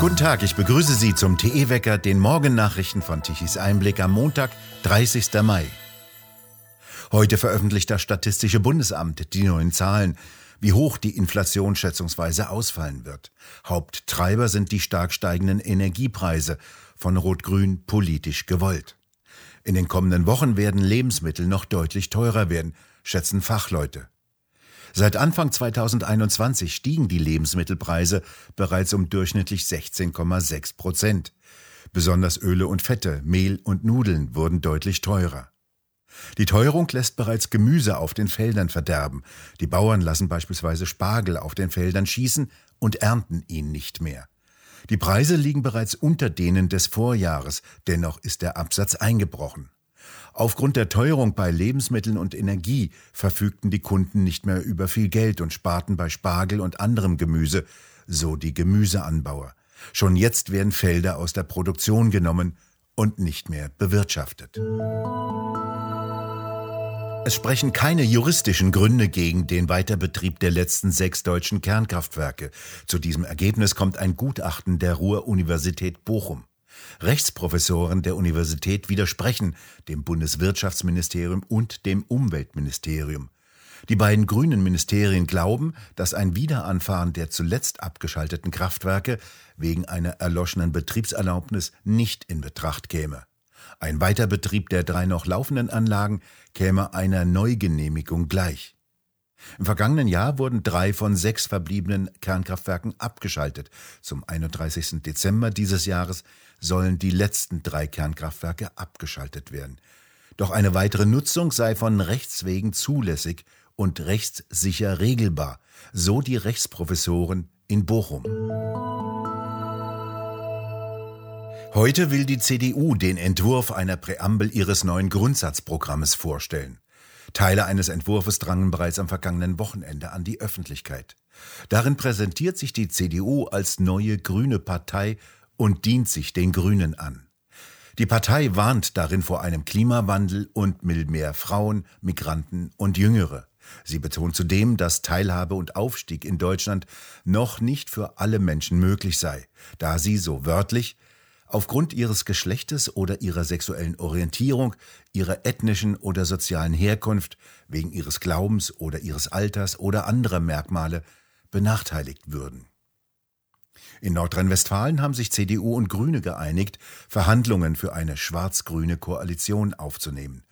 Guten Tag, ich begrüße Sie zum TE-Wecker, den Morgennachrichten von Tichys Einblick am Montag, 30. Mai. Heute veröffentlicht das Statistische Bundesamt die neuen Zahlen, wie hoch die Inflation schätzungsweise ausfallen wird. Haupttreiber sind die stark steigenden Energiepreise, von Rot-Grün politisch gewollt. In den kommenden Wochen werden Lebensmittel noch deutlich teurer werden, schätzen Fachleute. Seit Anfang 2021 stiegen die Lebensmittelpreise bereits um durchschnittlich 16,6 Prozent. Besonders Öle und Fette, Mehl und Nudeln wurden deutlich teurer. Die Teuerung lässt bereits Gemüse auf den Feldern verderben. Die Bauern lassen beispielsweise Spargel auf den Feldern schießen und ernten ihn nicht mehr. Die Preise liegen bereits unter denen des Vorjahres, dennoch ist der Absatz eingebrochen. Aufgrund der Teuerung bei Lebensmitteln und Energie verfügten die Kunden nicht mehr über viel Geld und sparten bei Spargel und anderem Gemüse, so die Gemüseanbauer. Schon jetzt werden Felder aus der Produktion genommen und nicht mehr bewirtschaftet. Es sprechen keine juristischen Gründe gegen den Weiterbetrieb der letzten sechs deutschen Kernkraftwerke. Zu diesem Ergebnis kommt ein Gutachten der Ruhr-Universität Bochum. Rechtsprofessoren der Universität widersprechen dem Bundeswirtschaftsministerium und dem Umweltministerium. Die beiden grünen Ministerien glauben, dass ein Wiederanfahren der zuletzt abgeschalteten Kraftwerke wegen einer erloschenen Betriebserlaubnis nicht in Betracht käme. Ein Weiterbetrieb der drei noch laufenden Anlagen käme einer Neugenehmigung gleich. Im vergangenen Jahr wurden drei von sechs verbliebenen Kernkraftwerken abgeschaltet. Zum 31. Dezember dieses Jahres sollen die letzten drei Kernkraftwerke abgeschaltet werden. Doch eine weitere Nutzung sei von Rechts wegen zulässig und rechtssicher regelbar, so die Rechtsprofessoren in Bochum. Heute will die CDU den Entwurf einer Präambel ihres neuen Grundsatzprogrammes vorstellen. Teile eines Entwurfs drangen bereits am vergangenen Wochenende an die Öffentlichkeit. Darin präsentiert sich die CDU als neue grüne Partei und dient sich den Grünen an. Die Partei warnt darin vor einem Klimawandel und will mehr Frauen, Migranten und Jüngere. Sie betont zudem, dass Teilhabe und Aufstieg in Deutschland noch nicht für alle Menschen möglich sei, da sie, so wörtlich, aufgrund ihres Geschlechtes oder ihrer sexuellen Orientierung, ihrer ethnischen oder sozialen Herkunft, wegen ihres Glaubens oder ihres Alters oder anderer Merkmale benachteiligt würden. In Nordrhein-Westfalen haben sich CDU und Grüne geeinigt, Verhandlungen für eine schwarz-grüne Koalition aufzunehmen.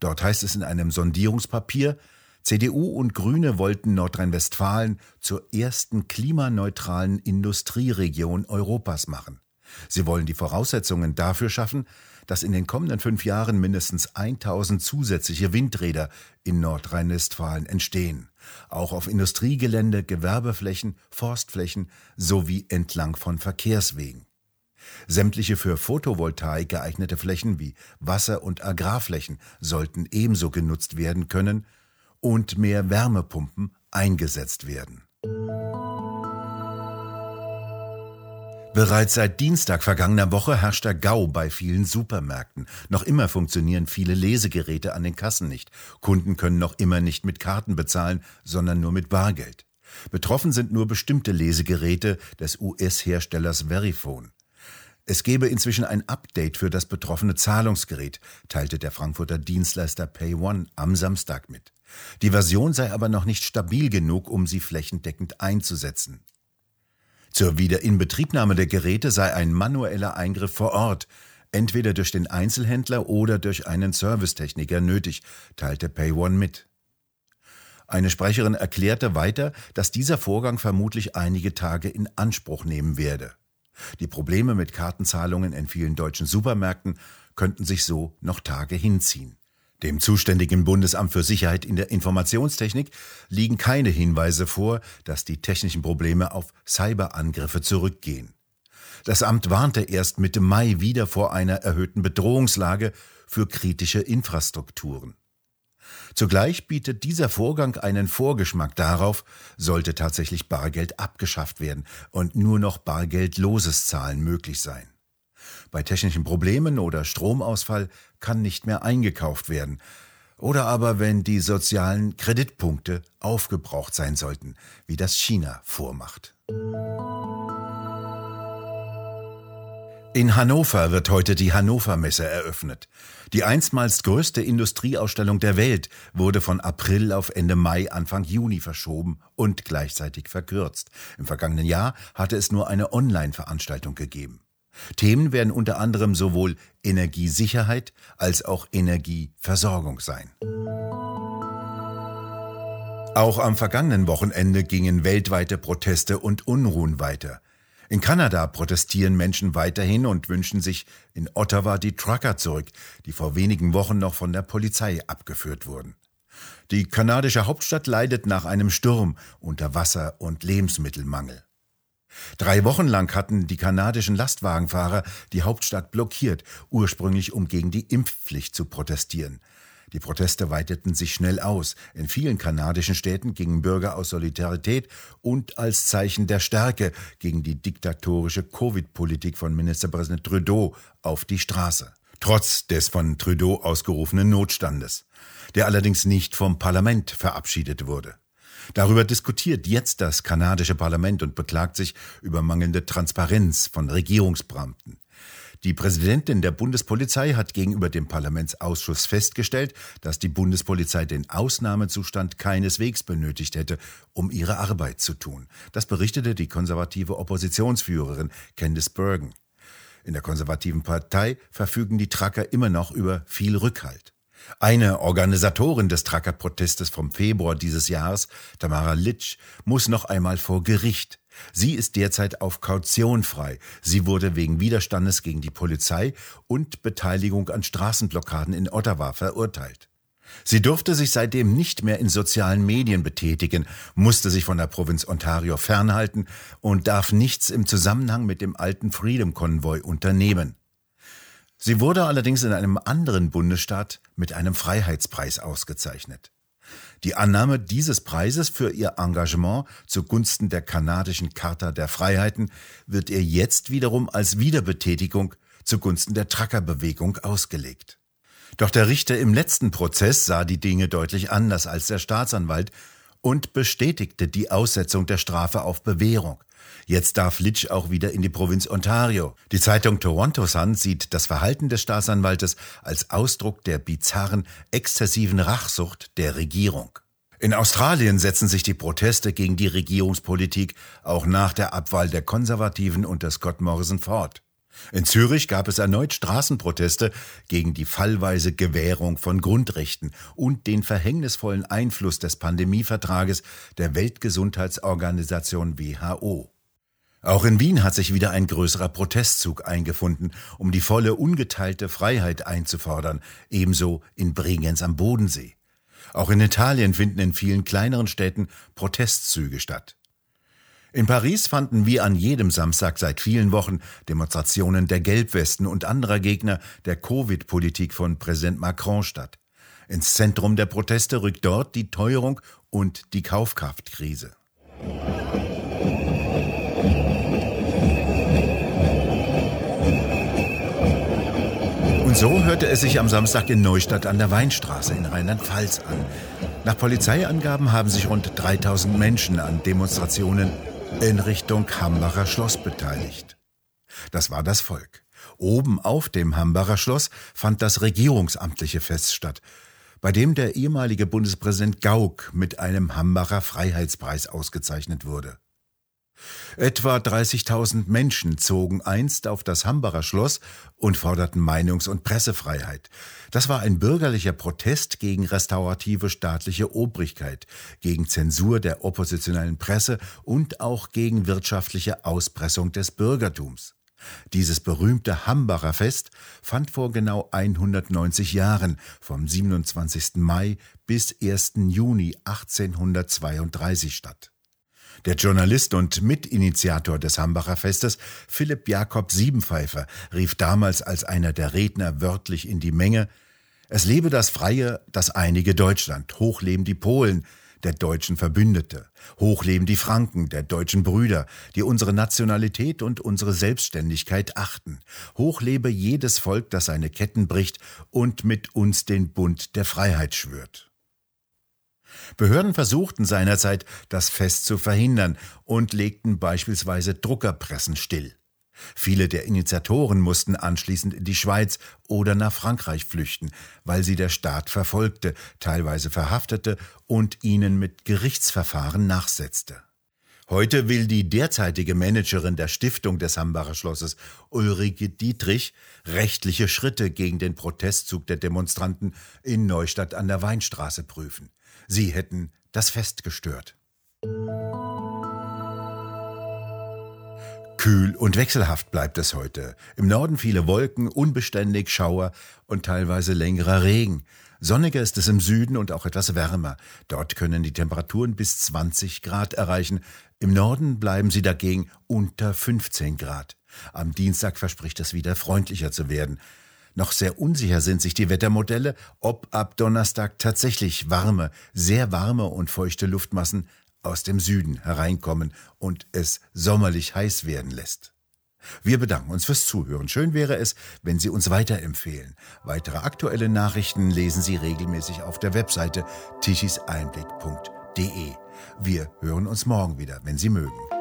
Dort heißt es in einem Sondierungspapier, CDU und Grüne wollten Nordrhein-Westfalen zur ersten klimaneutralen Industrieregion Europas machen. Sie wollen die Voraussetzungen dafür schaffen, dass in den kommenden fünf Jahren mindestens 1000 zusätzliche Windräder in Nordrhein-Westfalen entstehen. Auch auf Industriegelände, Gewerbeflächen, Forstflächen sowie entlang von Verkehrswegen. Sämtliche für Photovoltaik geeignete Flächen wie Wasser- und Agrarflächen sollten ebenso genutzt werden können und mehr Wärmepumpen eingesetzt werden. Bereits seit Dienstag vergangener Woche herrscht der Gau bei vielen Supermärkten. Noch immer funktionieren viele Lesegeräte an den Kassen nicht. Kunden können noch immer nicht mit Karten bezahlen, sondern nur mit Bargeld. Betroffen sind nur bestimmte Lesegeräte des US-Herstellers Verifone. Es gebe inzwischen ein Update für das betroffene Zahlungsgerät, teilte der Frankfurter Dienstleister PayOne am Samstag mit. Die Version sei aber noch nicht stabil genug, um sie flächendeckend einzusetzen. Zur Wiederinbetriebnahme der Geräte sei ein manueller Eingriff vor Ort, entweder durch den Einzelhändler oder durch einen Servicetechniker nötig, teilte PayOne mit. Eine Sprecherin erklärte weiter, dass dieser Vorgang vermutlich einige Tage in Anspruch nehmen werde. Die Probleme mit Kartenzahlungen in vielen deutschen Supermärkten könnten sich so noch Tage hinziehen. Dem zuständigen Bundesamt für Sicherheit in der Informationstechnik liegen keine Hinweise vor, dass die technischen Probleme auf Cyberangriffe zurückgehen. Das Amt warnte erst Mitte Mai wieder vor einer erhöhten Bedrohungslage für kritische Infrastrukturen. Zugleich bietet dieser Vorgang einen Vorgeschmack darauf, sollte tatsächlich Bargeld abgeschafft werden und nur noch bargeldloses Zahlen möglich sein. Bei technischen Problemen oder Stromausfall kann nicht mehr eingekauft werden. Oder aber wenn die sozialen Kreditpunkte aufgebraucht sein sollten, wie das China vormacht. In Hannover wird heute die Hannover Messe eröffnet. Die einstmals größte Industrieausstellung der Welt wurde von April auf Ende Mai, Anfang Juni verschoben und gleichzeitig verkürzt. Im vergangenen Jahr hatte es nur eine Online-Veranstaltung gegeben. Themen werden unter anderem sowohl Energiesicherheit als auch Energieversorgung sein. Auch am vergangenen Wochenende gingen weltweite Proteste und Unruhen weiter. In Kanada protestieren Menschen weiterhin und wünschen sich in Ottawa die Trucker zurück, die vor wenigen Wochen noch von der Polizei abgeführt wurden. Die kanadische Hauptstadt leidet nach einem Sturm unter Wasser- und Lebensmittelmangel. Drei Wochen lang hatten die kanadischen Lastwagenfahrer die Hauptstadt blockiert, ursprünglich um gegen die Impfpflicht zu protestieren. Die Proteste weiteten sich schnell aus. In vielen kanadischen Städten gingen Bürger aus Solidarität und als Zeichen der Stärke gegen die diktatorische Covid-Politik von Ministerpräsident Trudeau auf die Straße. Trotz des von Trudeau ausgerufenen Notstandes, der allerdings nicht vom Parlament verabschiedet wurde. Darüber diskutiert jetzt das kanadische Parlament und beklagt sich über mangelnde Transparenz von Regierungsbeamten. Die Präsidentin der Bundespolizei hat gegenüber dem Parlamentsausschuss festgestellt, dass die Bundespolizei den Ausnahmezustand keineswegs benötigt hätte, um ihre Arbeit zu tun. Das berichtete die konservative Oppositionsführerin Candice Bergen. In der konservativen Partei verfügen die Tracker immer noch über viel Rückhalt. Eine Organisatorin des Tracker-Protestes vom Februar dieses Jahres, Tamara Litsch, muss noch einmal vor Gericht. Sie ist derzeit auf Kaution frei. Sie wurde wegen Widerstandes gegen die Polizei und Beteiligung an Straßenblockaden in Ottawa verurteilt. Sie durfte sich seitdem nicht mehr in sozialen Medien betätigen, musste sich von der Provinz Ontario fernhalten und darf nichts im Zusammenhang mit dem alten Freedom Convoy unternehmen. Sie wurde allerdings in einem anderen Bundesstaat mit einem Freiheitspreis ausgezeichnet. Die Annahme dieses Preises für ihr Engagement zugunsten der kanadischen Charta der Freiheiten wird ihr jetzt wiederum als Wiederbetätigung zugunsten der Truckerbewegung ausgelegt. Doch der Richter im letzten Prozess sah die Dinge deutlich anders als der Staatsanwalt und bestätigte die Aussetzung der Strafe auf Bewährung. Jetzt darf Litsch auch wieder in die Provinz Ontario. Die Zeitung Toronto Sun sieht das Verhalten des Staatsanwaltes als Ausdruck der bizarren, exzessiven Rachsucht der Regierung. In Australien setzen sich die Proteste gegen die Regierungspolitik auch nach der Abwahl der Konservativen unter Scott Morrison fort. In Zürich gab es erneut Straßenproteste gegen die fallweise Gewährung von Grundrechten und den verhängnisvollen Einfluss des Pandemievertrages der Weltgesundheitsorganisation WHO. Auch in Wien hat sich wieder ein größerer Protestzug eingefunden, um die volle ungeteilte Freiheit einzufordern, ebenso in Bregenz am Bodensee. Auch in Italien finden in vielen kleineren Städten Protestzüge statt. In Paris fanden wie an jedem Samstag seit vielen Wochen Demonstrationen der Gelbwesten und anderer Gegner der Covid-Politik von Präsident Macron statt. Ins Zentrum der Proteste rückt dort die Teuerung und die Kaufkraftkrise. Und so hörte es sich am Samstag in Neustadt an der Weinstraße in Rheinland-Pfalz an. Nach Polizeiangaben haben sich rund 3000 Menschen an Demonstrationen in Richtung Hambacher Schloss beteiligt. Das war das Volk. Oben auf dem Hambacher Schloss fand das regierungsamtliche Fest statt, bei dem der ehemalige Bundespräsident Gauck mit einem Hambacher Freiheitspreis ausgezeichnet wurde. Etwa 30.000 Menschen zogen einst auf das Hambacher Schloss und forderten Meinungs- und Pressefreiheit. Das war ein bürgerlicher Protest gegen restaurative staatliche Obrigkeit, gegen Zensur der oppositionellen Presse und auch gegen wirtschaftliche Auspressung des Bürgertums. Dieses berühmte Hambacher Fest fand vor genau 190 Jahren vom 27. Mai bis 1. Juni 1832 statt. Der Journalist und Mitinitiator des Hambacher Festes, Philipp Jakob Siebenpfeifer, rief damals als einer der Redner wörtlich in die Menge Es lebe das freie, das einige Deutschland, hochleben die Polen, der deutschen Verbündete, hochleben die Franken, der deutschen Brüder, die unsere Nationalität und unsere Selbstständigkeit achten, hochlebe jedes Volk, das seine Ketten bricht und mit uns den Bund der Freiheit schwört. Behörden versuchten seinerzeit, das Fest zu verhindern und legten beispielsweise Druckerpressen still. Viele der Initiatoren mussten anschließend in die Schweiz oder nach Frankreich flüchten, weil sie der Staat verfolgte, teilweise verhaftete und ihnen mit Gerichtsverfahren nachsetzte. Heute will die derzeitige Managerin der Stiftung des Hambacher Schlosses, Ulrike Dietrich, rechtliche Schritte gegen den Protestzug der Demonstranten in Neustadt an der Weinstraße prüfen. Sie hätten das Fest gestört. Kühl und wechselhaft bleibt es heute. Im Norden viele Wolken, unbeständig Schauer und teilweise längerer Regen. Sonniger ist es im Süden und auch etwas wärmer. Dort können die Temperaturen bis 20 Grad erreichen. Im Norden bleiben sie dagegen unter 15 Grad. Am Dienstag verspricht es wieder freundlicher zu werden. Noch sehr unsicher sind sich die Wettermodelle, ob ab Donnerstag tatsächlich warme, sehr warme und feuchte Luftmassen aus dem Süden hereinkommen und es sommerlich heiß werden lässt. Wir bedanken uns fürs Zuhören. Schön wäre es, wenn Sie uns weiterempfehlen. Weitere aktuelle Nachrichten lesen Sie regelmäßig auf der Webseite tichiseinblick.de. Wir hören uns morgen wieder, wenn Sie mögen.